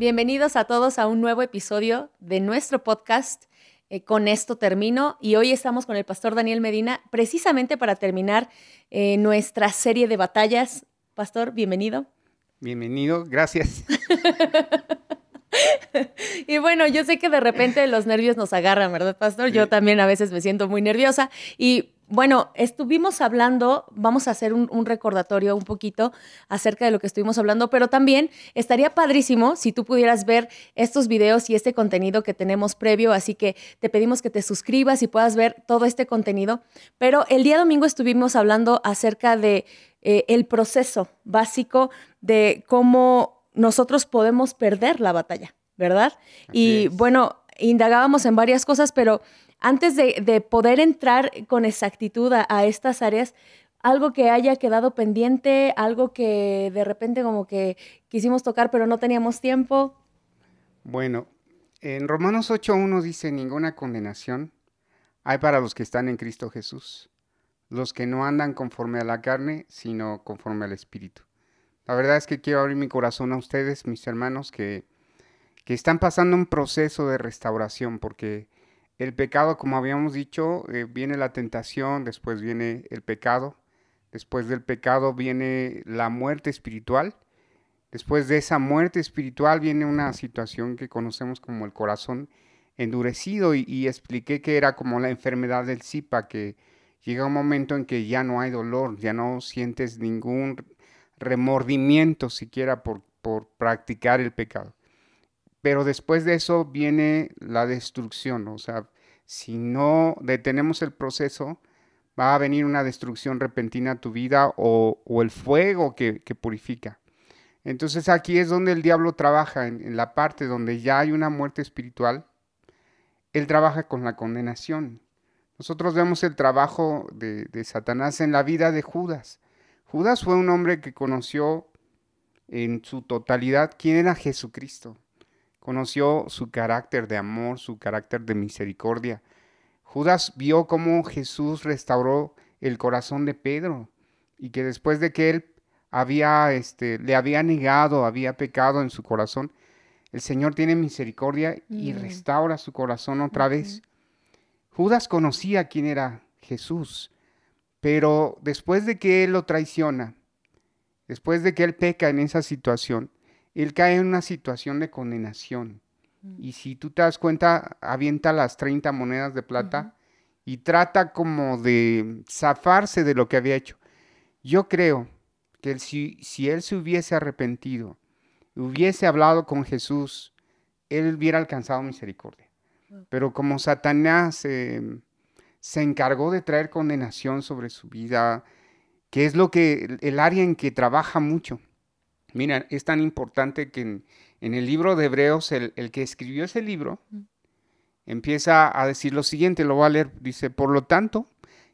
Bienvenidos a todos a un nuevo episodio de nuestro podcast. Eh, con esto termino y hoy estamos con el pastor Daniel Medina precisamente para terminar eh, nuestra serie de batallas. Pastor, bienvenido. Bienvenido, gracias. y bueno, yo sé que de repente los nervios nos agarran, ¿verdad, Pastor? Yo también a veces me siento muy nerviosa y bueno, estuvimos hablando, vamos a hacer un, recordatorio un poquito acerca de lo que estuvimos hablando, pero también estaría padrísimo si tú pudieras ver estos videos y este contenido que tenemos previo, así que te pedimos que te suscribas y puedas ver todo este contenido. Pero el día domingo estuvimos hablando acerca de eh, el proceso básico de cómo nosotros podemos perder la batalla, ¿verdad? y bueno, indagábamos en varias cosas, pero antes de, poder entrar con exactitud a, estas áreas, algo que haya quedado pendiente, algo que de repente como que quisimos tocar pero no teníamos tiempo. Bueno, en Romanos 8.1 dice, ninguna condenación hay para los que están en Cristo Jesús, los que no andan conforme a la carne, sino conforme al Espíritu. La verdad es que quiero abrir mi corazón a ustedes, mis hermanos, que, que están pasando un proceso de restauración, porque el pecado, como habíamos dicho, eh, viene la tentación, después viene el pecado, después del pecado viene la muerte espiritual, después de esa muerte espiritual viene una situación que conocemos como el corazón endurecido y, expliqué que era como la enfermedad del Zipa, que llega un momento en que ya no hay dolor, ya no sientes ningún remordimiento siquiera por, por practicar el pecado pero después de eso viene la destrucción, o sea, si no detenemos el proceso, va a venir una destrucción repentina a tu vida o, el fuego que, purifica. Entonces aquí es donde el diablo trabaja, en, la parte donde ya hay una muerte espiritual, él trabaja con la condenación. Nosotros vemos el trabajo de, de Satanás en la vida de Judas. Judas fue un hombre que conoció en su totalidad quién era Jesucristo conoció su carácter de amor, su carácter de misericordia. Judas vio cómo Jesús restauró el corazón de Pedro y que después de que él había, este, le había negado, había pecado en su corazón, el Señor tiene misericordia y mm. restaura su corazón otra vez. Judas conocía quién era Jesús, pero después de que él lo traiciona, después de que él peca en esa situación, él cae en una situación de condenación. Mm. Y si tú te das cuenta, avienta las 30 monedas de plata y trata como de zafarse de lo que había hecho. Yo creo que si, si él se hubiese arrepentido, hubiese hablado con Jesús, él hubiera alcanzado misericordia. Pero como Satanás em, se encargó de traer condenación sobre su vida, que es lo que el área en que trabaja mucho, Mira, es tan importante que en, el libro de Hebreos, el, que escribió ese libro, empieza a decir lo siguiente, lo voy a leer, dice, por lo tanto,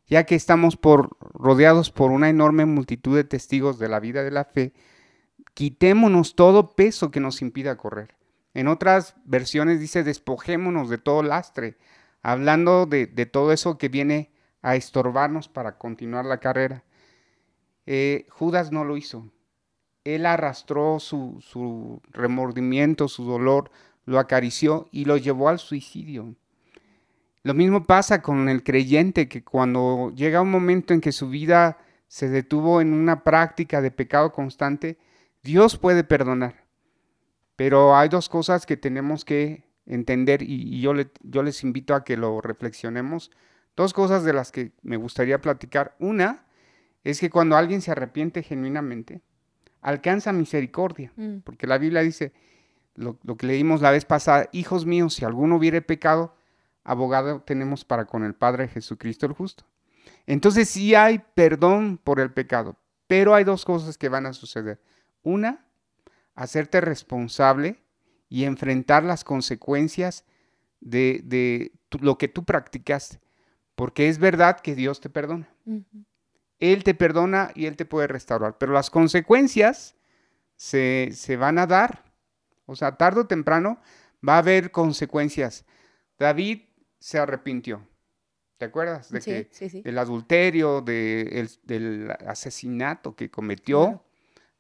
ya que estamos por, rodeados por una enorme multitud de testigos de la vida de la fe, quitémonos todo peso que nos impida correr. En otras versiones dice, despojémonos de todo lastre, hablando de, todo eso que viene a estorbarnos para continuar la carrera. Eh, Judas no lo hizo él arrastró su, remordimiento, su dolor, lo acarició y lo llevó al suicidio. Lo mismo pasa con el creyente que cuando llega un momento en que su vida se detuvo en una práctica de pecado constante, Dios puede perdonar. Pero hay dos cosas que tenemos que entender y, yo, yo les invito a que lo reflexionemos. Dos cosas de las que me gustaría platicar. Una es que cuando alguien se arrepiente genuinamente, alcanza misericordia, mm. porque la Biblia dice, lo, que leímos la vez pasada, hijos míos, si alguno hubiere pecado, abogado tenemos para con el Padre Jesucristo el justo. Entonces sí hay perdón por el pecado, pero hay dos cosas que van a suceder. Una, hacerte responsable y enfrentar las consecuencias de, lo que tú practicaste, porque es verdad que Dios te perdona. Él te perdona y Él te puede restaurar. Pero las consecuencias se, van a dar. O sea, tarde o temprano va a haber consecuencias. David se arrepintió. ¿Te acuerdas? De que, Del adulterio, del asesinato que cometió.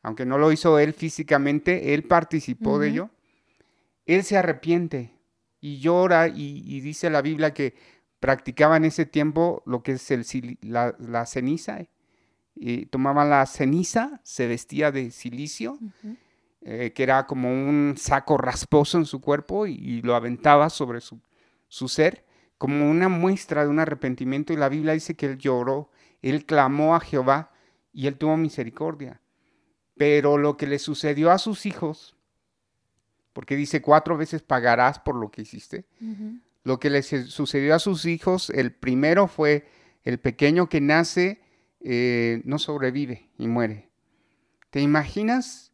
Aunque no lo hizo él físicamente, él participó de ello. él se arrepiente y llora y, dice la Biblia que practicaba en ese tiempo lo que es el, la, ceniza. Y tomaba la ceniza, se vestía de silicio, eh, que era como un saco rasposo en su cuerpo y, lo aventaba sobre su, su ser como una muestra de un arrepentimiento y la Biblia dice que él lloró, él clamó a Jehová y él tuvo misericordia. Pero lo que le sucedió a sus hijos, porque dice cuatro veces pagarás por lo que hiciste, lo que le sucedió a sus hijos, el primero fue el pequeño que nace, eh, no sobrevive y muere. ¿Te imaginas?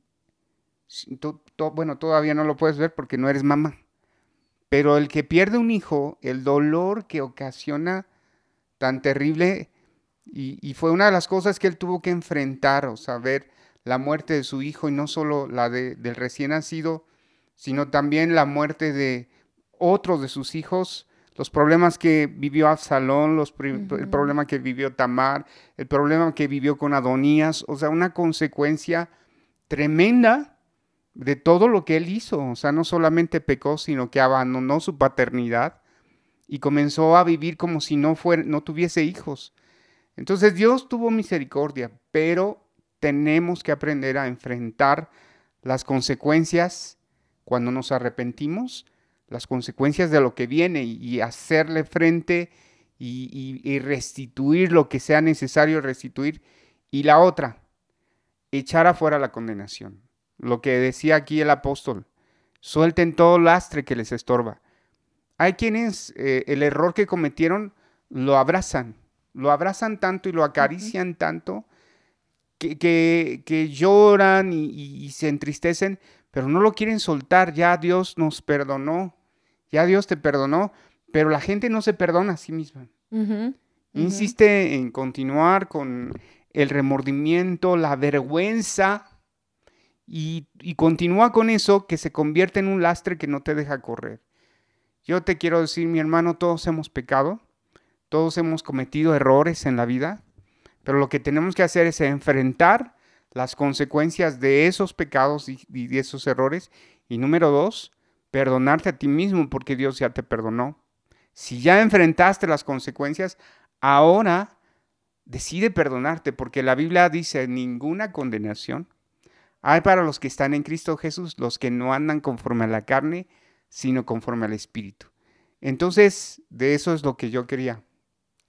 bueno, todavía no lo puedes ver porque no eres mamá. Pero el que pierde un hijo, el dolor que ocasiona tan terrible, y, fue una de las cosas que él tuvo que enfrentar, o sea, ver la muerte de su hijo y no solo la de, del recién nacido, sino también la muerte de otros de sus hijos, los problemas que vivió Absalón, los el problema que vivió Tamar, el problema que vivió con Adonías, o sea, una consecuencia tremenda de todo lo que él hizo. O sea, no solamente pecó, sino que abandonó su paternidad y comenzó a vivir como si no, fuera, no tuviese hijos. Entonces Dios tuvo misericordia, pero tenemos que aprender a enfrentar las consecuencias cuando nos arrepentimos, las consecuencias de lo que viene y, hacerle frente y, y restituir lo que sea necesario restituir. Y la otra, echar afuera la condenación lo que decía aquí el apóstol, suelten todo lastre que les estorba. Hay quienes eh, el error que cometieron lo abrazan, lo abrazan tanto y lo acarician tanto que, que, lloran y, se entristecen, pero no lo quieren soltar. Ya Dios nos perdonó, ya Dios te perdonó, pero la gente no se perdona a sí misma. Insiste en continuar con el remordimiento, la vergüenza y, continúa con eso que se convierte en un lastre que no te deja correr. Yo te quiero decir, mi hermano, todos hemos pecado, todos hemos cometido errores en la vida, pero lo que tenemos que hacer es enfrentar las consecuencias de esos pecados y, de esos errores. Y número dos, perdonarte a ti mismo porque Dios ya te perdonó. Si ya enfrentaste las consecuencias, ahora decide perdonarte porque la Biblia dice ninguna condenación hay para los que están en Cristo Jesús, los que no andan conforme a la carne, sino conforme al Espíritu. Entonces, de eso es lo que yo quería,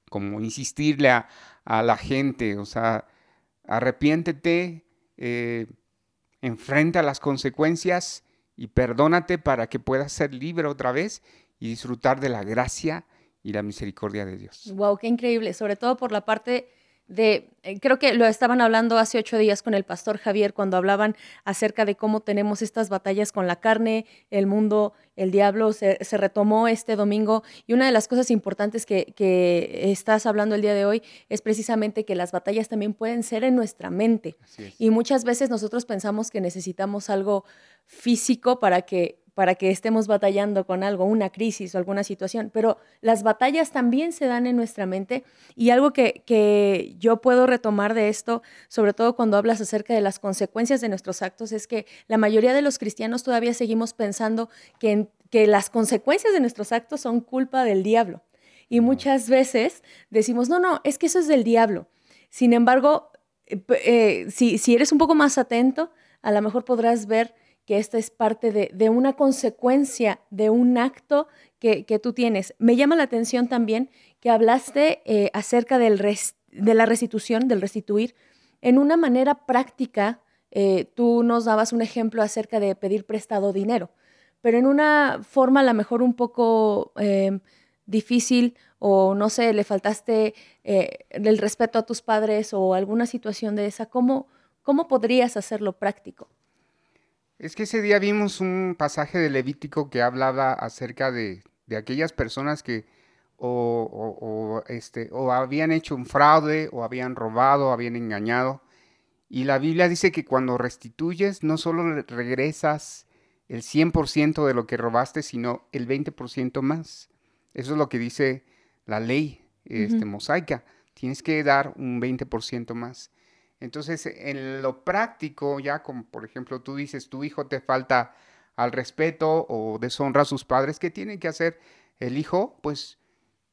como insistirle a, la gente, o sea, arrepiéntete, eh, enfrenta las consecuencias y perdónate para que puedas ser libre otra vez y disfrutar de la gracia y la misericordia de Dios. Wow, qué increíble, sobre todo por la parte de, eh, creo que lo estaban hablando hace ocho días con el pastor Javier cuando hablaban acerca de cómo tenemos estas batallas con la carne, el mundo, el diablo, se, retomó este domingo. Y una de las cosas importantes que, que, estás hablando el día de hoy es precisamente que las batallas también pueden ser en nuestra mente. Y muchas veces nosotros pensamos que necesitamos algo físico para que para que estemos batallando con algo, una crisis o alguna situación, pero las batallas también se dan en nuestra mente y algo que, que, yo puedo retomar de esto, sobre todo cuando hablas acerca de las consecuencias de nuestros actos, es que la mayoría de los cristianos todavía seguimos pensando que, que las consecuencias de nuestros actos son culpa del diablo. Y muchas veces decimos, no, no, es que eso es del diablo. Sin embargo, eh, eh, si, si eres un poco más atento, a lo mejor podrás ver que esta es parte de, una consecuencia de un acto que, tú tienes. Me llama la atención también que hablaste eh, acerca del de la restitución, del restituir, en una manera práctica. Eh, tú nos dabas un ejemplo acerca de pedir prestado dinero, pero en una forma a lo mejor un poco eh, difícil o no sé, le faltaste el respeto a tus padres o alguna situación de esa, ¿cómo, cómo podrías hacerlo práctico? Es que ese día vimos un pasaje de Levítico que hablaba acerca de, aquellas personas que o, este, o habían hecho un fraude, o habían robado, o habían engañado. Y la Biblia dice que cuando restituyes, no solo regresas el 100% de lo que robaste, sino el 20% más. Eso es lo que dice la ley este, mosaica. Tienes que dar un 20% más. Entonces, en lo práctico, ya como por ejemplo tú dices, tu hijo te falta al respeto o deshonra a sus padres, ¿qué tiene que hacer el hijo? Pues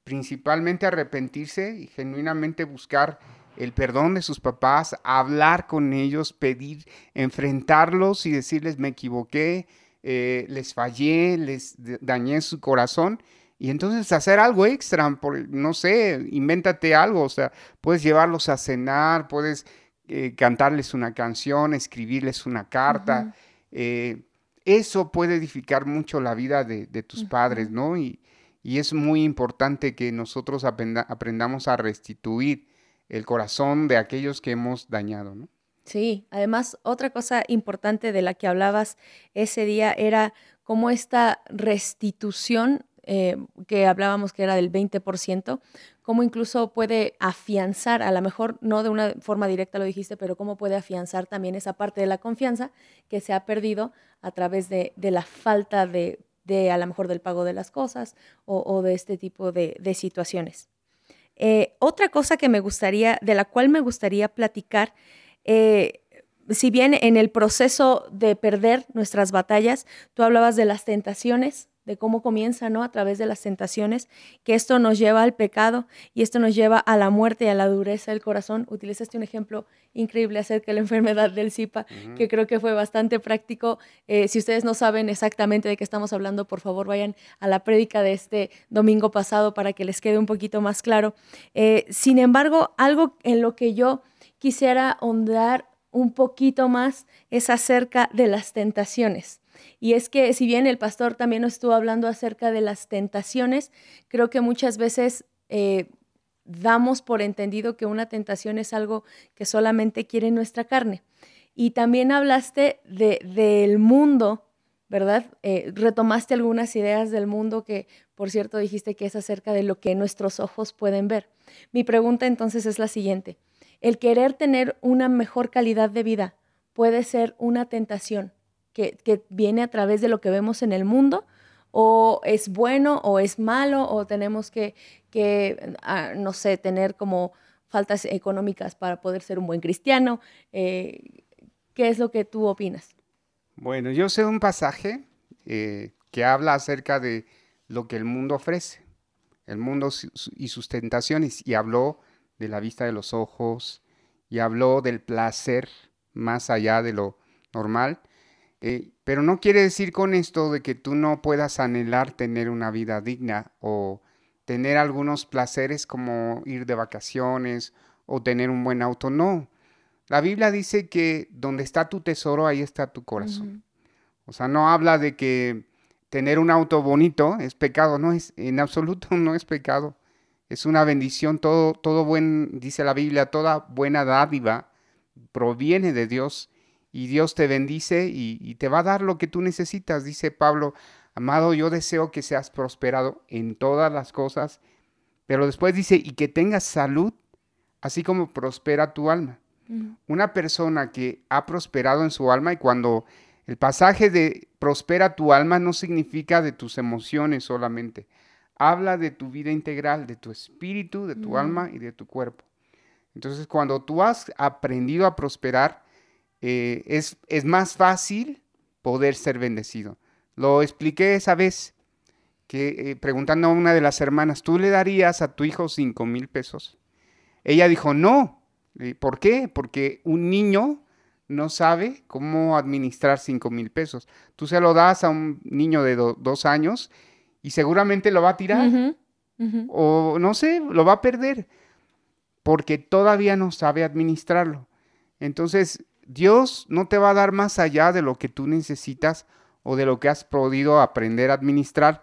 principalmente arrepentirse y genuinamente buscar el perdón de sus papás, hablar con ellos, pedir, enfrentarlos y decirles me equivoqué, eh, les fallé, les dañé su corazón. Y entonces hacer algo extra, no sé, invéntate algo, o sea, puedes llevarlos a cenar, puedes eh, cantarles una canción, escribirles una carta. Eh, eso puede edificar mucho la vida de, tus padres, ¿no? Y, y, es muy importante que nosotros aprendamos a restituir el corazón de aquellos que hemos dañado, ¿no? Sí, además otra cosa importante de la que hablabas ese día era cómo esta restitución eh, que hablábamos que era del 20%, cómo incluso puede afianzar, a lo mejor no de una forma directa lo dijiste, pero cómo puede afianzar también esa parte de la confianza que se ha perdido a través de, la falta de, a lo mejor del pago de las cosas o, de este tipo de, situaciones. Eh, otra cosa que me gustaría, de la cual me gustaría platicar, eh, si bien en el proceso de perder nuestras batallas, tú hablabas de las tentaciones, de cómo comienza, ¿no? A través de las tentaciones, que esto nos lleva al pecado y esto nos lleva a la muerte y a la dureza del corazón. Utilizaste un ejemplo increíble acerca de la enfermedad del Zipa, que creo que fue bastante práctico. Eh, si ustedes no saben exactamente de qué estamos hablando, por favor vayan a la prédica de este domingo pasado para que les quede un poquito más claro. Eh, sin embargo, algo en lo que yo quisiera ahondar un poquito más es acerca de las tentaciones. Y es que si bien el pastor también nos estuvo hablando acerca de las tentaciones, creo que muchas veces eh, damos por entendido que una tentación es algo que solamente quiere nuestra carne. Y también hablaste del mundo, ¿verdad? Eh, retomaste algunas ideas del mundo que, por cierto, dijiste que es acerca de lo que nuestros ojos pueden ver. Mi pregunta entonces es la siguiente. ¿El querer tener una mejor calidad de vida puede ser una tentación que, viene a través de lo que vemos en el mundo, o es bueno o es malo, o tenemos que, ah, no sé, tener como faltas económicas para poder ser un buen cristiano. Eh, ¿Qué es lo que tú opinas? Bueno, yo sé un pasaje eh, que habla acerca de lo que el mundo ofrece, el mundo y sus tentaciones, y habló de la vista de los ojos, y habló del placer más allá de lo normal, eh, pero no quiere decir con esto de que tú no puedas anhelar tener una vida digna o tener algunos placeres como ir de vacaciones o tener un buen auto. No. La Biblia dice que donde está tu tesoro, ahí está tu corazón. O sea, no habla de que tener un auto bonito es pecado, no es, en absoluto no es pecado. Es una bendición, todo, todo buen, dice la Biblia, toda buena dádiva proviene de Dios y Dios te bendice y, te va a dar lo que tú necesitas. Dice Pablo, amado, yo deseo que seas prosperado en todas las cosas, pero después dice, y que tengas salud, así como prospera tu alma. Una persona que ha prosperado en su alma y cuando el pasaje de prospera tu alma no significa de tus emociones solamente, habla de tu vida integral, de tu espíritu, de tu alma y de tu cuerpo. Entonces, cuando tú has aprendido a prosperar, eh, es, es más fácil poder ser bendecido. Lo expliqué esa vez, que eh, preguntando a una de las hermanas, ¿tú le darías a tu hijo cinco mil pesos? Ella dijo, no. ¿Por qué? Porque un niño no sabe cómo administrar cinco mil pesos. Tú se lo das a un niño de dos años y seguramente lo va a tirar. O no sé, lo va a perder. Porque todavía no sabe administrarlo. Entonces, Dios no te va a dar más allá de lo que tú necesitas o de lo que has podido aprender a administrar,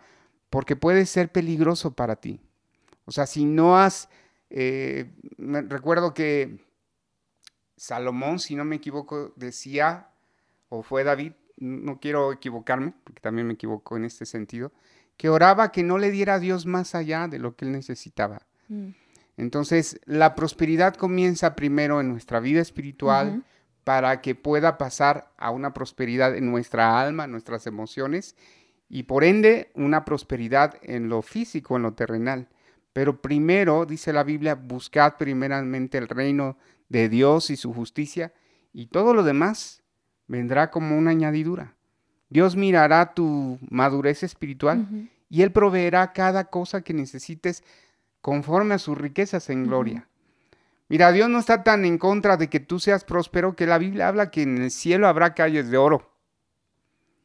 porque puede ser peligroso para ti. O sea, si no has, eh, recuerdo que Salomón, si no me equivoco, decía, o fue David, no quiero equivocarme, porque también me equivoco en este sentido, que oraba que no le diera a Dios más allá de lo que él necesitaba. Mm. Entonces, la prosperidad comienza primero en nuestra vida espiritual, para que pueda pasar a una prosperidad en nuestra alma, nuestras emociones y por ende una prosperidad en lo físico, en lo terrenal. Pero primero, dice la Biblia, buscad primeramente el reino de Dios y su justicia y todo lo demás vendrá como una añadidura. Dios mirará tu madurez espiritual y Él proveerá cada cosa que necesites conforme a sus riquezas en gloria. Mira, Dios no está tan en contra de que tú seas próspero que la Biblia habla que en el cielo habrá calles de oro.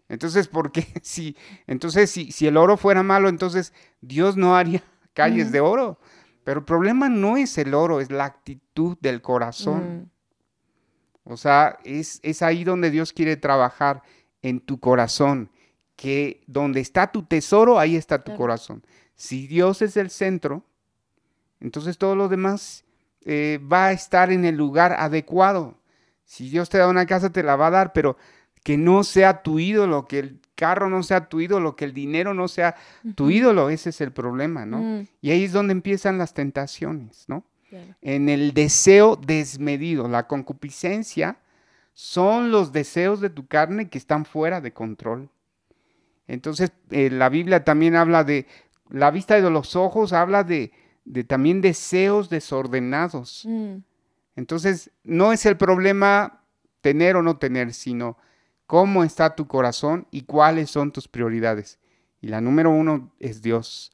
Entonces, ¿por qué? Si, entonces, si, si el oro fuera malo, entonces Dios no haría calles de oro. Pero el problema no es el oro, es la actitud del corazón. Mm. O sea, es, es ahí donde Dios quiere trabajar, en tu corazón. Que donde está tu tesoro, ahí está tu corazón. Si Dios es el centro, entonces todo lo demás eh, va a estar en el lugar adecuado. Si Dios te da una casa, te la va a dar, pero que no sea tu ídolo, que el carro no sea tu ídolo, que el dinero no sea tu ídolo, ese es el problema, ¿no? Mm. Y ahí es donde empiezan las tentaciones, ¿no? En el deseo desmedido, la concupiscencia son los deseos de tu carne que están fuera de control. Entonces, eh, la Biblia también habla de, la vista de los ojos habla de, de también deseos desordenados. Mm. Entonces, no es el problema tener o no tener, sino cómo está tu corazón y cuáles son tus prioridades. Y la número uno es Dios,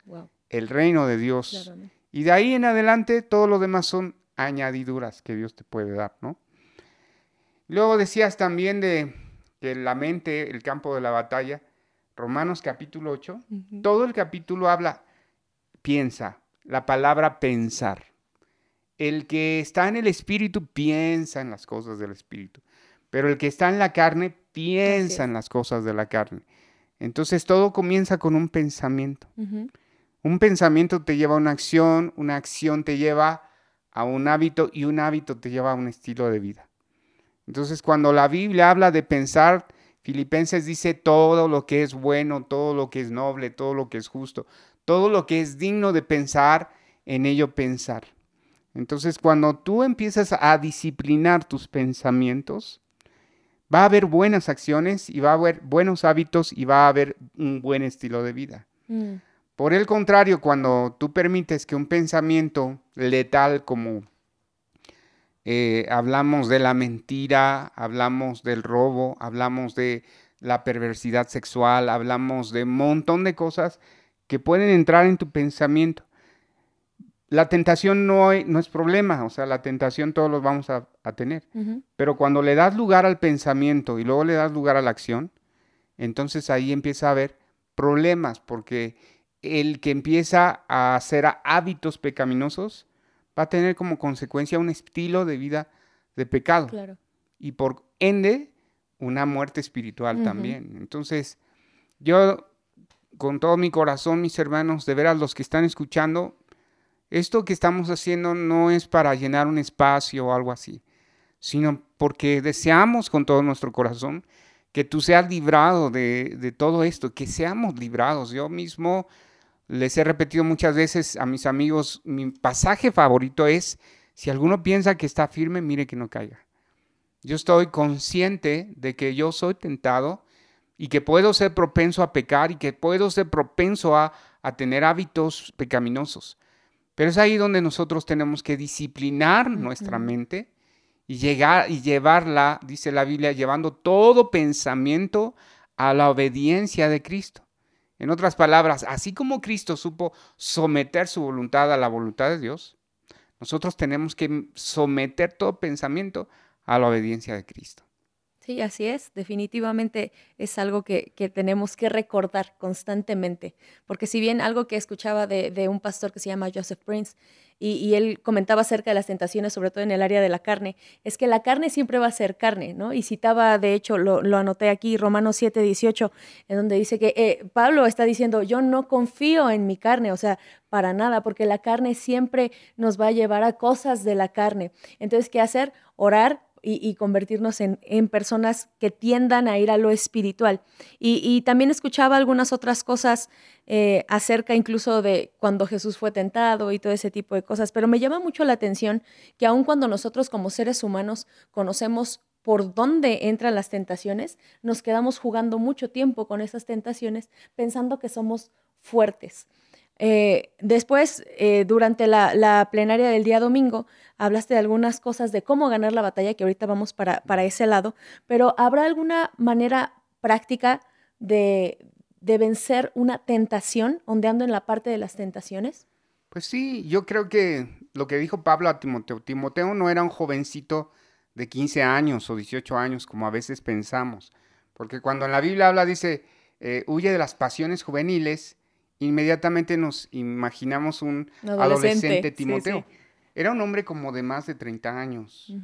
el reino de Dios. Y de ahí en adelante todo lo demás son añadiduras que Dios te puede dar, ¿no? Luego decías también de que la mente, el campo de la batalla, Romanos capítulo 8, todo el capítulo habla, piensa, la palabra pensar. El que está en el espíritu piensa en las cosas del espíritu, pero el que está en la carne piensa en las cosas de la carne. Entonces todo comienza con un pensamiento. Un pensamiento te lleva a una acción, una acción te lleva a un hábito y un hábito te lleva a un estilo de vida. Entonces cuando la Biblia habla de pensar, Filipenses dice todo lo que es bueno, todo lo que es noble, todo lo que es justo, todo lo que es digno de pensar, en ello pensar. Entonces, cuando tú empiezas a disciplinar tus pensamientos, va a haber buenas acciones y va a haber buenos hábitos y va a haber un buen estilo de vida. Mm. Por el contrario, cuando tú permites que un pensamiento letal como eh, hablamos de la mentira, hablamos del robo, hablamos de la perversidad sexual, hablamos de un montón de cosas que pueden entrar en tu pensamiento. La tentación no, no es problema, o sea, la tentación todos los vamos a, tener. Pero cuando le das lugar al pensamiento y luego le das lugar a la acción, entonces ahí empieza a haber problemas, porque el que empieza a hacer hábitos pecaminosos va a tener como consecuencia un estilo de vida de pecado. Y por ende, una muerte espiritual también. Entonces, yo con todo mi corazón, mis hermanos, de veras los que están escuchando, esto que estamos haciendo no es para llenar un espacio o algo así, sino porque deseamos con todo nuestro corazón que tú seas librado de, de todo esto, que seamos librados. Yo mismo les he repetido muchas veces a mis amigos, mi pasaje favorito es, si alguno piensa que está firme, mire que no caiga. Yo estoy consciente de que yo soy tentado y que puedo ser propenso a pecar y que puedo ser propenso a, tener hábitos pecaminosos. Pero es ahí donde nosotros tenemos que disciplinar nuestra mente y llegar y llevarla, dice la Biblia, llevando todo pensamiento a la obediencia de Cristo. En otras palabras, así como Cristo supo someter su voluntad a la voluntad de Dios, nosotros tenemos que someter todo pensamiento a la obediencia de Cristo. Sí, así es. Definitivamente es algo que, tenemos que recordar constantemente. Porque si bien algo que escuchaba de, un pastor que se llama Joseph Prince, y, él comentaba acerca de las tentaciones, sobre todo en el área de la carne, es que la carne siempre va a ser carne, ¿no? Y citaba, de hecho, lo, anoté aquí, Romanos 7, 18, en donde dice que eh, Pablo está diciendo, yo no confío en mi carne, o sea, para nada, porque la carne siempre nos va a llevar a cosas de la carne. Entonces, ¿qué hacer? Orar, y, convertirnos en, personas que tiendan a ir a lo espiritual. Y, también escuchaba algunas otras cosas eh, acerca incluso de cuando Jesús fue tentado y todo ese tipo de cosas, pero me llama mucho la atención que aun cuando nosotros como seres humanos conocemos por dónde entran las tentaciones, nos quedamos jugando mucho tiempo con esas tentaciones pensando que somos fuertes. Eh, después, eh, durante la, plenaria del día domingo, hablaste de algunas cosas de cómo ganar la batalla, que ahorita vamos para, ese lado, pero ¿habrá alguna manera práctica de, de vencer una tentación, ondeando en la parte de las tentaciones? Pues sí, yo creo que lo que dijo Pablo a Timoteo, Timoteo no era un jovencito de 15 años o 18 años como a veces pensamos, porque cuando en la Biblia habla, dice, eh, huye de las pasiones juveniles, inmediatamente nos imaginamos un adolescente, Timoteo. Era un hombre como de más de 30 años.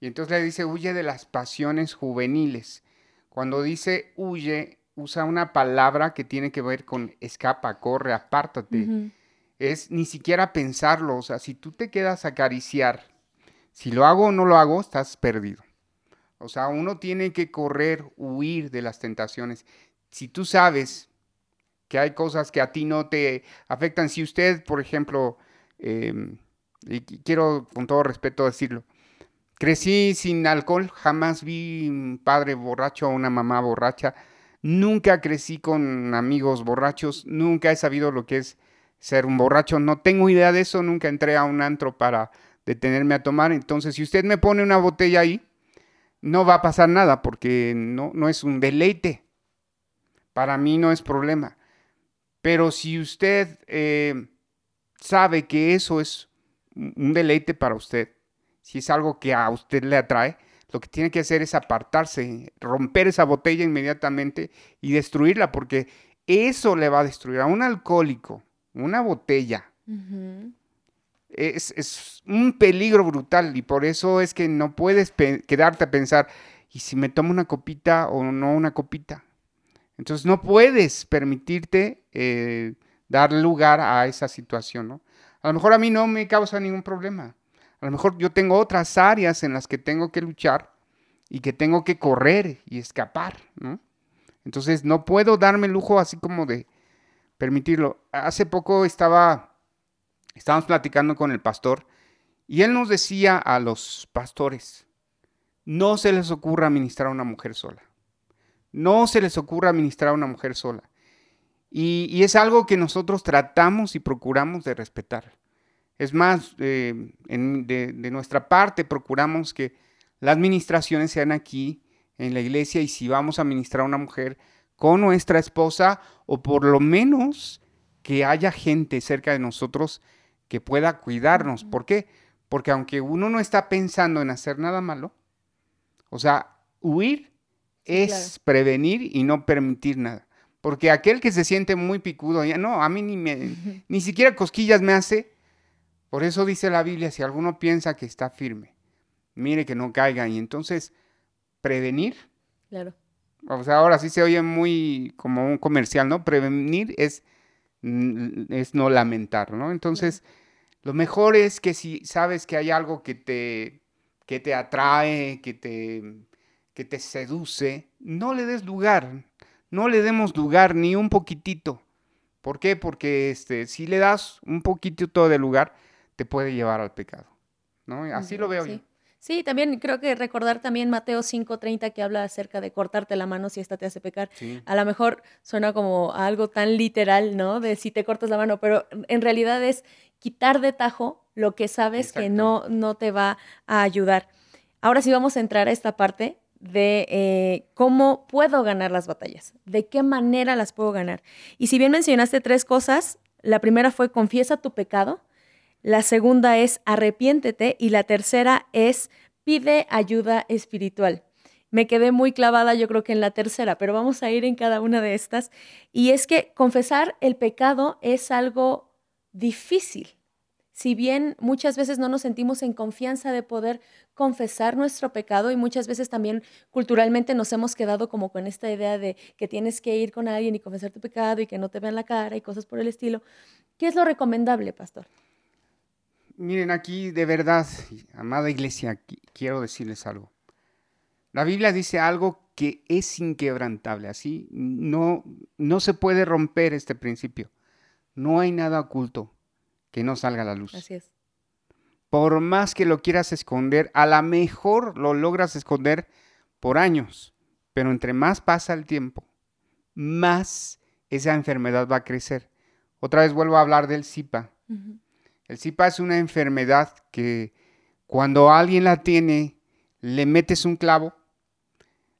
Y entonces le dice, huye de las pasiones juveniles. Cuando dice huye, usa una palabra que tiene que ver con escapa, corre, apártate. Es ni siquiera pensarlo. O sea, si tú te quedas a acariciar, si lo hago o no lo hago, estás perdido. O sea, uno tiene que correr, huir de las tentaciones. Si tú sabes que hay cosas que a ti no te afectan, si usted, por ejemplo, em, y quiero con todo respeto decirlo, crecí sin alcohol, jamás vi un padre borracho o una mamá borracha, nunca crecí con amigos borrachos, nunca he sabido lo que es ser un borracho, no tengo idea de eso, nunca entré a un antro para detenerme a tomar, entonces si usted me pone una botella ahí, no va a pasar nada porque no, no es un deleite, para mí no es problema. Pero si usted eh, sabe que eso es un deleite para usted, si es algo que a usted le atrae, lo que tiene que hacer es apartarse, romper esa botella inmediatamente y destruirla, porque eso le va a destruir a un alcohólico, una botella. es, un peligro brutal y por eso es que no puedes quedarte a pensar, ¿y si me tomo una copita o no una copita? Entonces no puedes permitirte eh, dar lugar a esa situación, ¿no? A lo mejor a mí no me causa ningún problema. A lo mejor yo tengo otras áreas en las que tengo que luchar y que tengo que correr y escapar, ¿no? Entonces no puedo darme el lujo así como de permitirlo. Hace poco estaba, estábamos platicando con el pastor y él nos decía a los pastores, no se les ocurra ministrar a una mujer sola. No se les ocurra ministrar a una mujer sola. Y, es algo que nosotros tratamos y procuramos de respetar. Es más, eh, de, nuestra parte procuramos que las ministraciones sean aquí en la iglesia y si vamos a ministrar a una mujer con nuestra esposa o por lo menos que haya gente cerca de nosotros que pueda cuidarnos. ¿Por qué? Porque aunque uno no está pensando en hacer nada malo, o sea, huir es prevenir y no permitir nada. Porque aquel que se siente muy picudo, ya no, a mí ni, me, ni siquiera cosquillas me hace. Por eso dice la Biblia, si alguno piensa que está firme, mire que no caiga. Y entonces, prevenir. Claro. O sea, ahora sí se oye muy como un comercial, ¿no? Prevenir es, es no lamentar, ¿no? Entonces, lo mejor es que si sabes que hay algo que te, que te atrae, que te, que te seduce, no le des lugar no le demos lugar ni un poquitito. ¿Por qué? Porque este, si le das un poquitito de lugar, te puede llevar al pecado. ¿no? Así lo veo sí. yo. Sí, también creo que recordar también Mateo 5:30 que habla acerca de cortarte la mano si esta te hace pecar. A lo mejor suena como algo tan literal, ¿no? De si te cortas la mano, pero en realidad es quitar de tajo lo que sabes que no, no te va a ayudar. Ahora sí vamos a entrar a esta parte de eh, cómo puedo ganar las batallas, de qué manera las puedo ganar. Y si bien mencionaste tres cosas, la primera fue confiesa tu pecado, la segunda es arrepiéntete y la tercera es pide ayuda espiritual. Me quedé muy clavada yo creo que en la tercera, pero vamos a ir en cada una de estas. Y es que confesar el pecado es algo difícil si bien muchas veces no nos sentimos en confianza de poder confesar nuestro pecado y muchas veces también culturalmente nos hemos quedado como con esta idea de que tienes que ir con alguien y confesar tu pecado y que no te vean la cara y cosas por el estilo, ¿qué es lo recomendable, pastor? Miren, aquí de verdad, amada iglesia, quiero decirles algo. La Biblia dice algo que es inquebrantable, así no, no se puede romper este principio. No hay nada oculto que no salga a la luz. Así es. Por más que lo quieras esconder, a lo mejor lo logras esconder por años, pero entre más pasa el tiempo, más esa enfermedad va a crecer. Otra vez vuelvo a hablar del SIPA. El SIPA es una enfermedad que cuando alguien la tiene, le metes un clavo,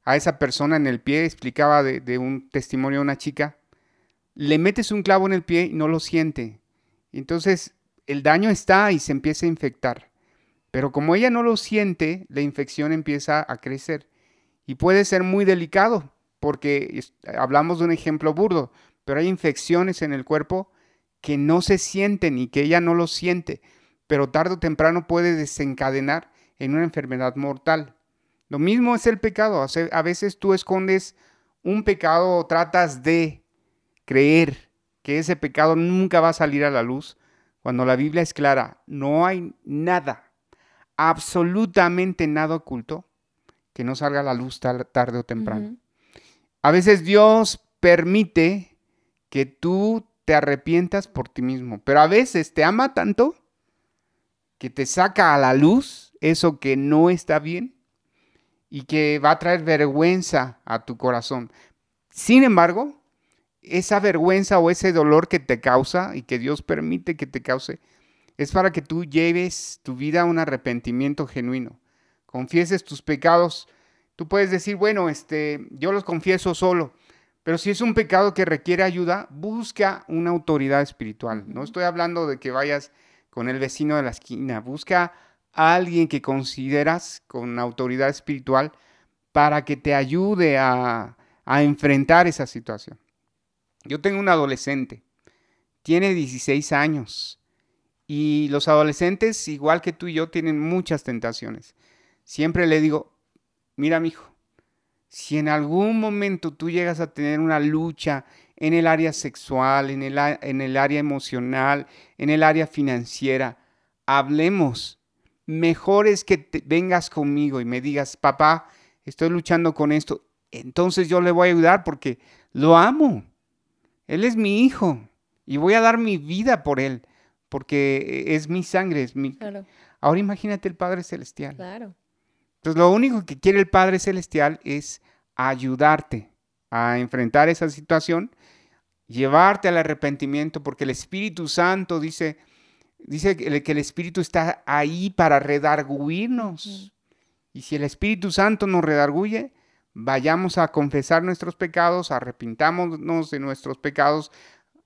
a esa persona en el pie, explicaba de, un testimonio de una chica, le metes un clavo en el pie y no lo siente. Entonces el daño está y se empieza a infectar. Pero como ella no lo siente, la infección empieza a crecer. Y puede ser muy delicado, porque hablamos de un ejemplo burdo, pero hay infecciones en el cuerpo que no se sienten y que ella no lo siente, pero tarde o temprano puede desencadenar en una enfermedad mortal. Lo mismo es el pecado. A veces tú escondes un pecado o tratas de creer que ese pecado nunca va a salir a la luz, cuando la Biblia es clara, no hay nada, absolutamente nada oculto que no salga a la luz tarde o temprano. A veces Dios permite que tú te arrepientas por ti mismo, pero a veces te ama tanto que te saca a la luz eso que no está bien y que va a traer vergüenza a tu corazón. Sin embargo, esa vergüenza o ese dolor que te causa y que Dios permite que te cause, es para que tú lleves tu vida a un arrepentimiento genuino. Confieses tus pecados. Tú puedes decir, bueno, este, yo los confieso solo. Pero si es un pecado que requiere ayuda, busca una autoridad espiritual. No estoy hablando de que vayas con el vecino de la esquina. Busca a alguien que consideras con autoridad espiritual para que te ayude a, a enfrentar esa situación. Yo tengo un adolescente, tiene 16 años y los adolescentes, igual que tú y yo, tienen muchas tentaciones. Siempre le digo, mira, mi hijo, si en algún momento tú llegas a tener una lucha en el área sexual, en el, en el área emocional, en el área financiera, hablemos. Mejor es que vengas conmigo y me digas, papá, estoy luchando con esto. Entonces yo le voy a ayudar porque lo amo. Él es mi hijo y voy a dar mi vida por él, porque es mi sangre, es mi... Ahora imagínate el Padre Celestial. Claro. Entonces lo único que quiere el Padre Celestial es ayudarte a enfrentar esa situación, llevarte al arrepentimiento, porque el Espíritu Santo dice, dice que el Espíritu está ahí para redarguirnos. Y si el Espíritu Santo nos redarguye, vayamos a confesar nuestros pecados, arrepintámonos de nuestros pecados,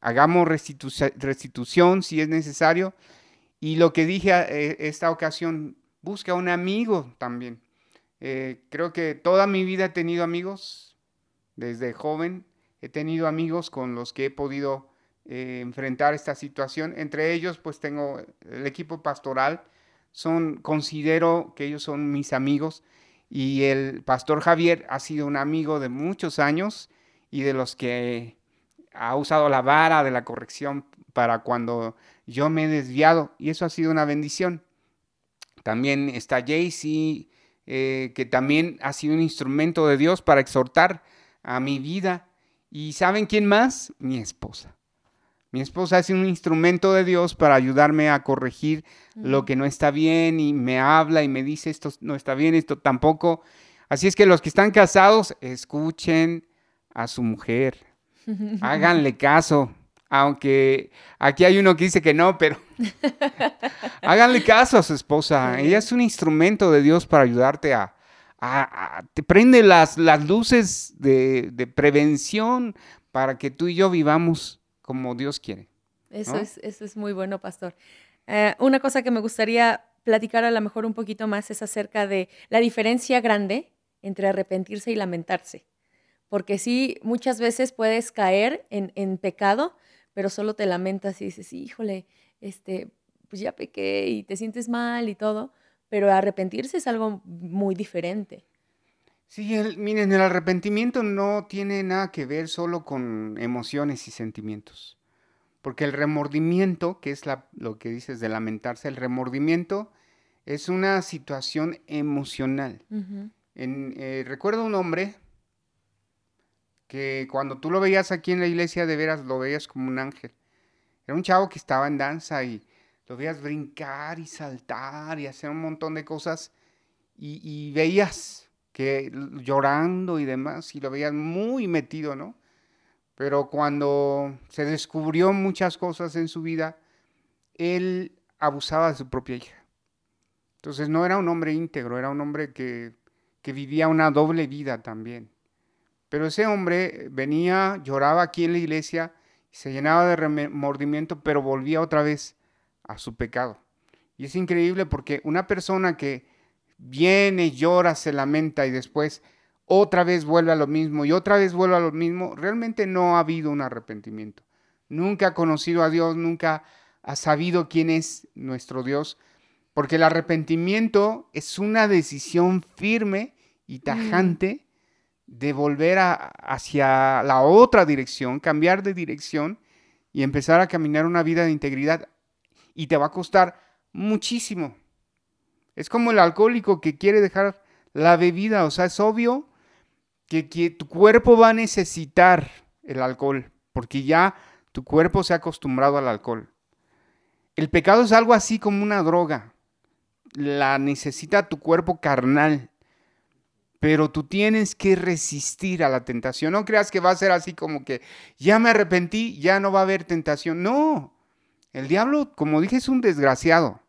hagamos restitución si es necesario. Y lo que dije eh, esta ocasión, busca un amigo también. Eh, creo que toda mi vida he tenido amigos, desde joven he tenido amigos con los que he podido eh, enfrentar esta situación. Entre ellos, pues tengo el equipo pastoral, son, considero que ellos son mis amigos y el pastor Javier ha sido un amigo de muchos años y de los que ha usado la vara de la corrección para cuando yo me he desviado. Y eso ha sido una bendición. También está Jaycee, eh, que también ha sido un instrumento de Dios para exhortar a mi vida. ¿Y saben quién más? Mi esposa. Mi esposa es un instrumento de Dios para ayudarme a corregir lo que no está bien y me habla y me dice esto no está bien, esto tampoco. Así es que los que están casados, escuchen a su mujer. Háganle caso. Aunque aquí hay uno que dice que no, pero háganle caso a su esposa. Ella es un instrumento de Dios para ayudarte a, te prende las, las luces de, de, prevención para que tú y yo vivamos como Dios quiere. Eso, es, eso es muy bueno, pastor. Eh, una cosa que me gustaría platicar a lo mejor un poquito más es acerca de la diferencia grande entre arrepentirse y lamentarse. Porque sí, muchas veces puedes caer en, pecado, pero solo te lamentas y dices, híjole, este, pues ya pequé y te sientes mal y todo, pero arrepentirse es algo muy diferente. Sí, miren, el arrepentimiento no tiene nada que ver solo con emociones y sentimientos. Porque el remordimiento, que es lo que dices de lamentarse, el remordimiento es una situación emocional. Eh, recuerdo un hombre que cuando tú lo veías aquí en la iglesia, de veras lo veías como un ángel. Era un chavo que estaba en danza y lo veías brincar y saltar y hacer un montón de cosas y veías que llorando y demás, y lo veían muy metido, ¿no? Pero cuando se descubrió muchas cosas en su vida, él abusaba de su propia hija. Entonces no era un hombre íntegro, era un hombre que, que vivía una doble vida también. Pero ese hombre venía, lloraba aquí en la iglesia, se llenaba de remordimiento, pero volvía otra vez a su pecado. Y es increíble porque una persona que viene, llora, se lamenta y después otra vez vuelve a lo mismo y otra vez vuelve a lo mismo, realmente no ha habido un arrepentimiento. Nunca ha conocido a Dios, nunca ha sabido quién es nuestro Dios, porque el arrepentimiento es una decisión firme y tajante de volver hacia la otra dirección, cambiar de dirección y empezar a caminar una vida de integridad. Y te va a costar muchísimo. Es como el alcohólico que quiere dejar la bebida, o sea, es obvio que, tu cuerpo va a necesitar el alcohol, porque ya tu cuerpo se ha acostumbrado al alcohol. El pecado es algo así como una droga. La necesita tu cuerpo carnal. Pero tú tienes que resistir a la tentación. No creas que va a ser así como que ya me arrepentí, ya no va a haber tentación. No. El diablo, como dije, es un desgraciado.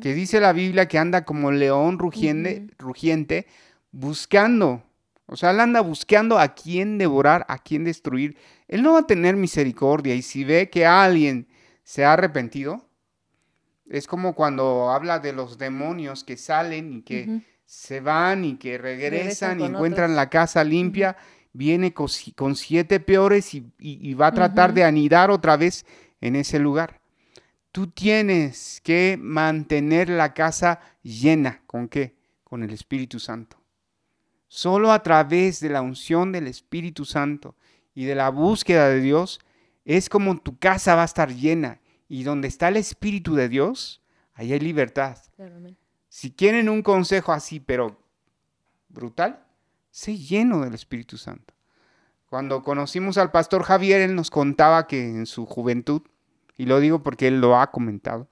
Que dice la Biblia que anda como león rugiente, rugiente buscando. O sea, él anda buscando a quién devorar, a quién destruir. Él no va a tener misericordia. Y si ve que alguien se ha arrepentido, es como cuando habla de los demonios que salen y que se van y que regresan, y encuentran la casa limpia, viene con, siete peores y, va a tratar de anidar otra vez en ese lugar. Tú tienes que mantener la casa llena. ¿Con qué? Con el Espíritu Santo. Solo a través de la unción del Espíritu Santo y de la búsqueda de Dios es como tu casa va a estar llena. Y donde está el Espíritu de Dios, ahí hay libertad. Si quieren un consejo así, pero brutal, sé lleno del Espíritu Santo. Cuando conocimos al pastor Javier, él nos contaba que en su juventud, y lo digo porque él lo ha comentado,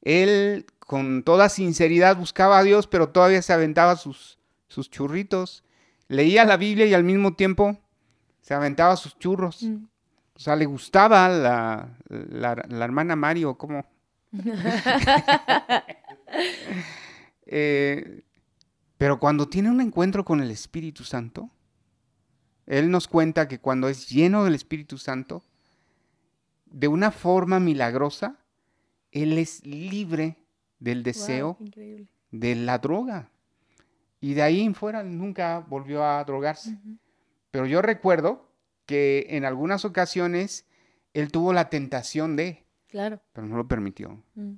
él con toda sinceridad buscaba a Dios, pero todavía se aventaba sus, sus churritos, leía la Biblia y al mismo tiempo se aventaba sus churros. Mm. O sea, le gustaba la, la, hermana Mario, como... Eh, pero cuando tiene un encuentro con el Espíritu Santo, Él nos cuenta que cuando es lleno del Espíritu Santo, de una forma milagrosa, Él es libre del deseo de la droga. Y de ahí en fuera nunca volvió a drogarse. Pero yo recuerdo que en algunas ocasiones Él tuvo la tentación de, claro. pero no lo permitió. Mm.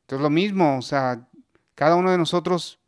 Entonces lo mismo, o sea, cada uno de nosotros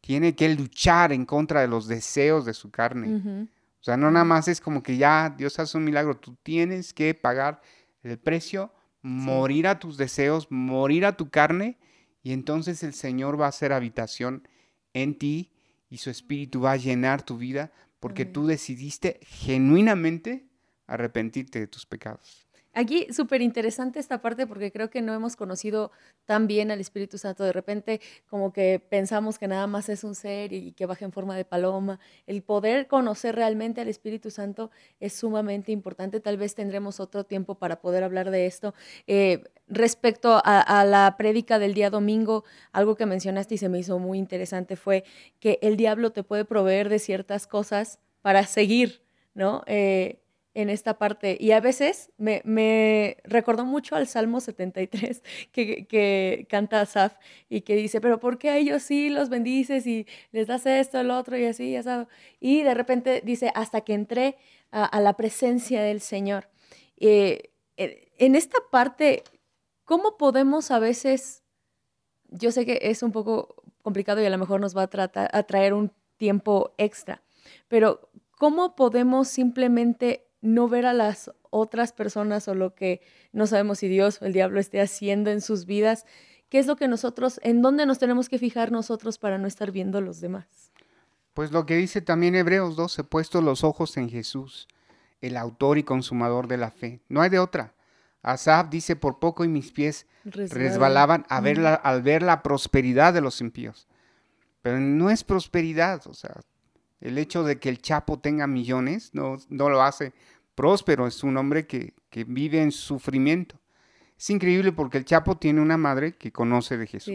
tiene que luchar en contra de los deseos de su carne. O sea, no nada más es como que ya Dios hace un milagro, tú tienes que pagar el precio, morir a tus deseos, morir a tu carne, y entonces el Señor va a hacer habitación en ti y su espíritu va a llenar tu vida porque tú decidiste genuinamente arrepentirte de tus pecados. Aquí súper interesante esta parte porque creo que no hemos conocido tan bien al Espíritu Santo. De repente como que pensamos que nada más es un ser y que baja en forma de paloma. El poder conocer realmente al Espíritu Santo es sumamente importante. Tal vez tendremos otro tiempo para poder hablar de esto. Eh, respecto a, la prédica del día domingo, algo que mencionaste y se me hizo muy interesante fue que el diablo te puede proveer de ciertas cosas para seguir, ¿no? Eh, en esta parte. Y a veces me, recordó mucho al Salmo 73 que, que canta Asaf y que dice, pero ¿por qué a ellos sí los bendices y les das esto, el otro y así, ya Y de repente dice, hasta que entré a, la presencia del Señor. Eh, en esta parte, ¿cómo podemos a veces, yo sé que es un poco complicado y a lo mejor nos va a, tratar, a traer un tiempo extra, pero ¿cómo podemos simplemente no ver a las otras personas o lo que no sabemos si Dios o el diablo esté haciendo en sus vidas, ¿qué es lo que nosotros, en dónde nos tenemos que fijar nosotros para no estar viendo a los demás? Pues lo que dice también Hebreos 12, puesto los ojos en Jesús, el autor y consumador de la fe. No hay de otra. Asaf dice, por poco y mis pies resbalaban a ver al ver la prosperidad de los impíos. Pero no es prosperidad, o sea, el hecho de que el Chapo tenga millones no, no lo hace próspero, es un hombre que, vive en sufrimiento. Es increíble porque el Chapo tiene una madre que conoce de Jesús.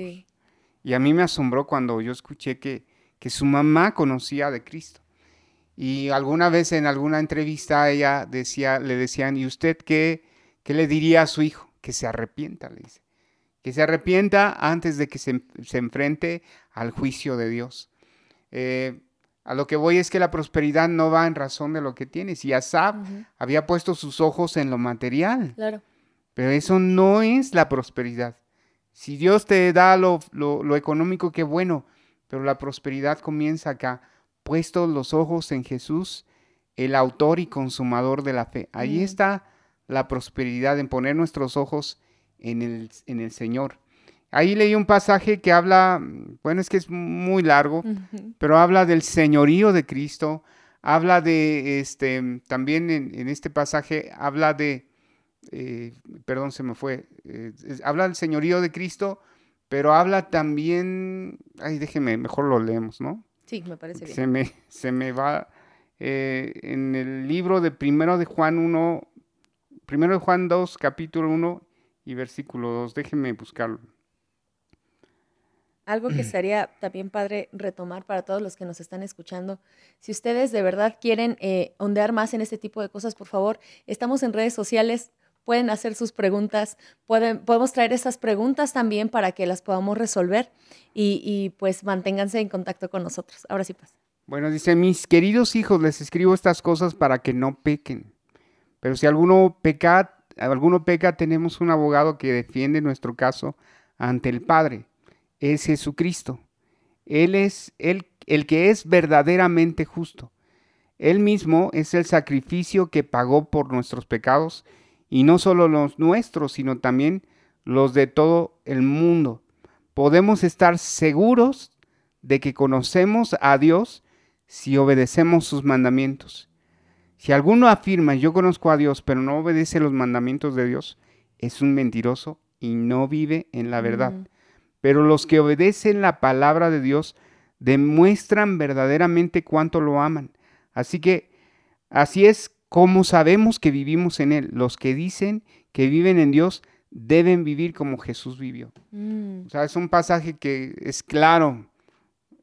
Y a mí me asombró cuando yo escuché que, que su mamá conocía de Cristo. Y alguna vez en alguna entrevista ella decía, le decían, ¿y usted qué, qué le diría a su hijo? Que se arrepienta, le dice. Que se arrepienta antes de que se, enfrente al juicio de Dios. Eh, a lo que voy es que la prosperidad no va en razón de lo que tienes. Y Asab había puesto sus ojos en lo material. Claro. Pero eso no es la prosperidad. Si Dios te da lo, lo, económico, qué bueno. Pero la prosperidad comienza acá. Puestos los ojos en Jesús, el autor y consumador de la fe. Ahí está la prosperidad, en poner nuestros ojos en el, en el Señor. Ahí leí un pasaje que habla, bueno, es que es muy largo, pero habla del señorío de Cristo, habla de, este, también en, este pasaje habla de, eh, perdón, se me fue, eh, habla del señorío de Cristo, pero habla también, ay, déjeme, mejor lo leemos, ¿no? Sí, me parece bien. Se me, se me va, eh, en el libro de primero de Juan 1, primero de Juan 2, capítulo 1 y versículo 2, déjeme buscarlo. Algo que sería también padre retomar para todos los que nos están escuchando. Si ustedes de verdad quieren eh, ondear más en este tipo de cosas, por favor, estamos en redes sociales, pueden hacer sus preguntas, pueden, podemos traer esas preguntas también para que las podamos resolver y, pues manténganse en contacto con nosotros. Ahora sí pasa. Bueno, dice, mis queridos hijos, les escribo estas cosas para que no pequen. Pero si alguno peca, alguno peca, tenemos un abogado que defiende nuestro caso ante el Padre es Jesucristo. Él es el, el que es verdaderamente justo. Él mismo es el sacrificio que pagó por nuestros pecados, y no solo los nuestros, sino también los de todo el mundo. Podemos estar seguros de que conocemos a Dios si obedecemos sus mandamientos. Si alguno afirma yo conozco a Dios, pero no obedece los mandamientos de Dios, es un mentiroso y no vive en la verdad pero los que obedecen la palabra de Dios demuestran verdaderamente cuánto lo aman. Así que así es como sabemos que vivimos en Él. Los que dicen que viven en Dios deben vivir como Jesús vivió. Mm. O sea, es un pasaje que es claro.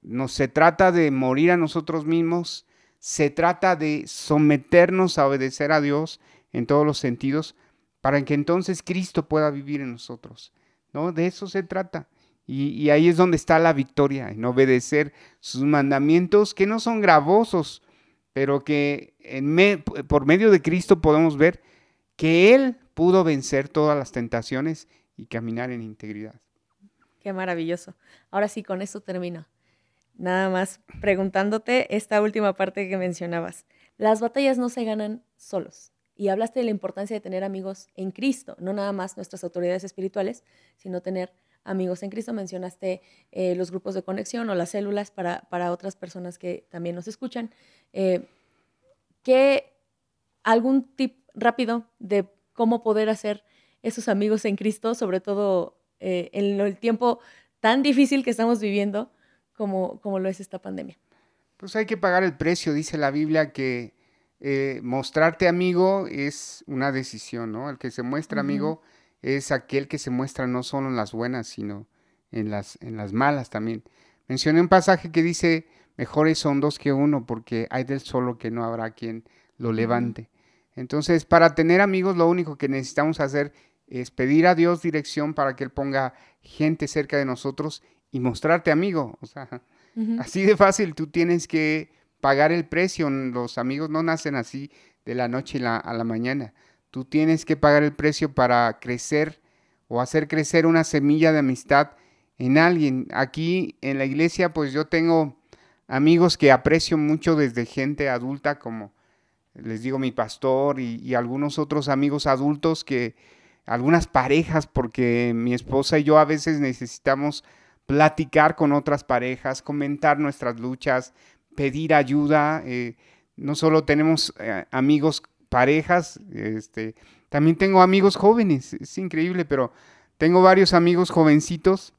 No se trata de morir a nosotros mismos, se trata de someternos a obedecer a Dios en todos los sentidos para que entonces Cristo pueda vivir en nosotros. ¿No? De eso se trata. Y, ahí es donde está la victoria, en obedecer sus mandamientos que no son gravosos, pero que en por medio de Cristo podemos ver que Él pudo vencer todas las tentaciones y caminar en integridad. Qué maravilloso. Ahora sí, con esto termino. Nada más preguntándote esta última parte que mencionabas. Las batallas no se ganan solos. Y hablaste de la importancia de tener amigos en Cristo, no nada más nuestras autoridades espirituales, sino tener amigos en Cristo, mencionaste eh, los grupos de conexión o las células para, para otras personas que también nos escuchan. Eh, ¿Qué algún tip rápido de cómo poder hacer esos amigos en Cristo, sobre todo eh, en el tiempo tan difícil que estamos viviendo como, como lo es esta pandemia? Pues hay que pagar el precio, dice la Biblia que mostrarte amigo es una decisión, ¿no? El que se muestra amigo es aquel que se muestra no solo en las buenas, sino en las, en las malas también. Mencioné un pasaje que dice, mejores son dos que uno, porque hay del solo que no habrá quien lo levante. Entonces, para tener amigos, lo único que necesitamos hacer es pedir a Dios dirección para que Él ponga gente cerca de nosotros y mostrarte amigo. O sea, así de fácil, tú tienes que pagar el precio. Los amigos no nacen así de la noche a la mañana. Tú tienes que pagar el precio para crecer o hacer crecer una semilla de amistad en alguien. Aquí en la iglesia, pues yo tengo amigos que aprecio mucho desde gente adulta, como les digo mi pastor y, algunos otros amigos adultos que algunas parejas, porque mi esposa y yo a veces necesitamos platicar con otras parejas, comentar nuestras luchas, pedir ayuda. Eh, no solo tenemos eh, amigos parejas, este, también tengo amigos jóvenes, es increíble, pero tengo varios amigos jovencitos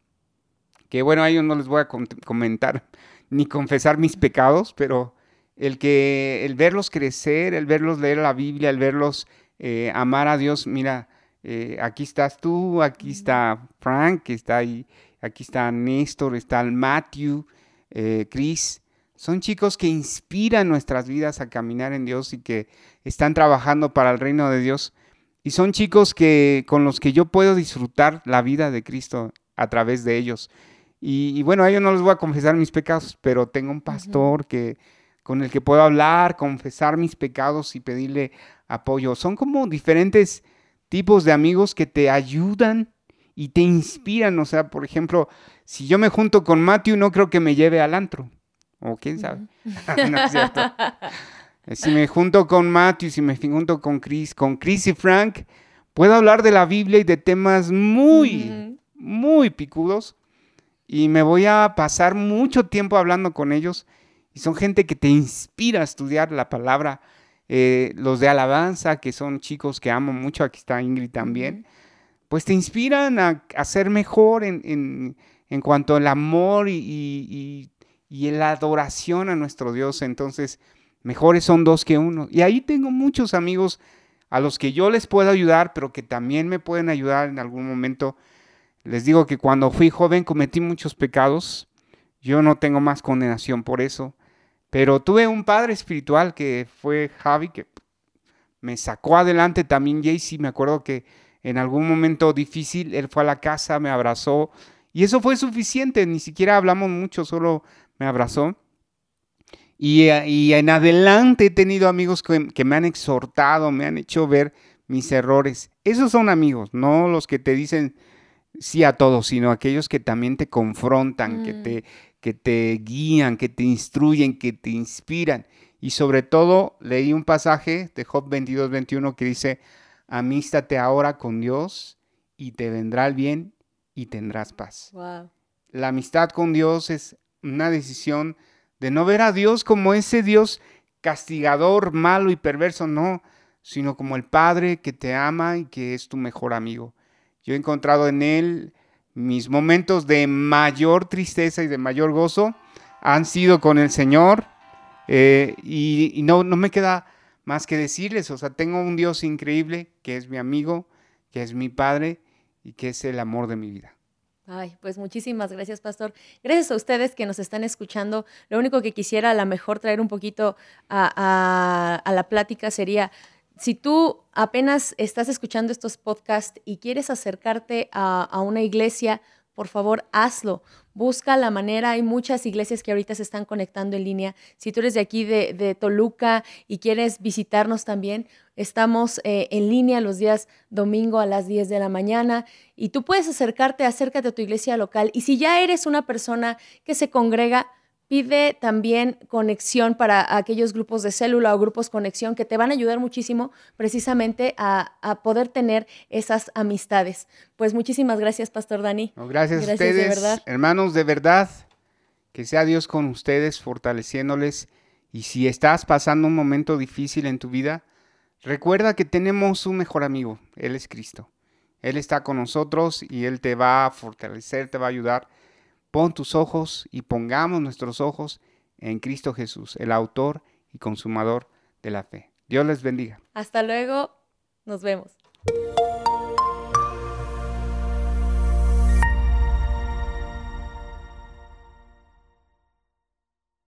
que bueno, a ellos no les voy a comentar ni confesar mis pecados, pero el que el verlos crecer, el verlos leer la Biblia, el verlos eh, amar a Dios, mira, eh, aquí estás tú, aquí está Frank, que está ahí, aquí está Néstor, está el Matthew, eh, Chris, son chicos que inspiran nuestras vidas a caminar en Dios y que están trabajando para el reino de Dios. Y son chicos que, con los que yo puedo disfrutar la vida de Cristo a través de ellos. Y, bueno, a ellos no les voy a confesar mis pecados, pero tengo un pastor que, con el que puedo hablar, confesar mis pecados y pedirle apoyo. Son como diferentes tipos de amigos que te ayudan y te inspiran. O sea, por ejemplo, si yo me junto con Matthew, no creo que me lleve al antro. O quién sabe. no es cierto. Si me junto con Matthew, si me junto con Chris, con Chris y Frank, puedo hablar de la Biblia y de temas muy, muy picudos. Y me voy a pasar mucho tiempo hablando con ellos. Y son gente que te inspira a estudiar la palabra. Eh, los de alabanza, que son chicos que amo mucho, aquí está Ingrid también, pues te inspiran a, ser mejor en, cuanto al amor y, y, la adoración a nuestro Dios. Entonces, mejores son dos que uno. Y ahí tengo muchos amigos a los que yo les puedo ayudar, pero que también me pueden ayudar en algún momento. Les digo que cuando fui joven cometí muchos pecados. Yo no tengo más condenación por eso. Pero tuve un padre espiritual que fue Javi, que me sacó adelante también Jaycee. Me acuerdo que en algún momento difícil él fue a la casa, me abrazó. Y eso fue suficiente, ni siquiera hablamos mucho, solo me abrazó. Y, en adelante he tenido amigos que, que, me han exhortado, me han hecho ver mis errores. Esos son amigos, no los que te dicen sí a todos, sino aquellos que también te confrontan, que, mm. te, que te guían, que te instruyen, que te inspiran. Y sobre todo leí un pasaje de Job 22, 21 que dice, amístate ahora con Dios y te vendrá el bien y tendrás paz. La amistad con Dios es una decisión de no ver a Dios como ese Dios castigador, malo y perverso, no, sino como el Padre que te ama y que es tu mejor amigo. Yo he encontrado en Él mis momentos de mayor tristeza y de mayor gozo han sido con el Señor eh, y, no, no, me queda más que decirles, o sea, tengo un Dios increíble que es mi amigo, que es mi Padre y que es el amor de mi vida. Ay, pues muchísimas gracias, Pastor. Gracias a ustedes que nos están escuchando. Lo único que quisiera a lo mejor traer un poquito a, a la plática sería, si tú apenas estás escuchando estos podcasts y quieres acercarte a, una iglesia, por favor, hazlo. Busca la manera. Hay muchas iglesias que ahorita se están conectando en línea. Si tú eres de aquí, de, Toluca, y quieres visitarnos también, estamos eh, en línea los días domingo a las 10 de la mañana. Y tú puedes acercarte, acércate a tu iglesia local. Y si ya eres una persona que se congrega, pide también conexión para aquellos grupos de célula o grupos conexión que te van a ayudar muchísimo precisamente a, poder tener esas amistades. Pues muchísimas gracias, Pastor Dani. gracias, a ustedes, hermanos, de verdad, que sea Dios con ustedes, fortaleciéndoles. Y si estás pasando un momento difícil en tu vida, recuerda que tenemos un mejor amigo, Él es Cristo. Él está con nosotros y Él te va a fortalecer, te va a ayudar Pon tus ojos y pongamos nuestros ojos en Cristo Jesús, el autor y consumador de la fe. Dios les bendiga. Hasta luego, nos vemos.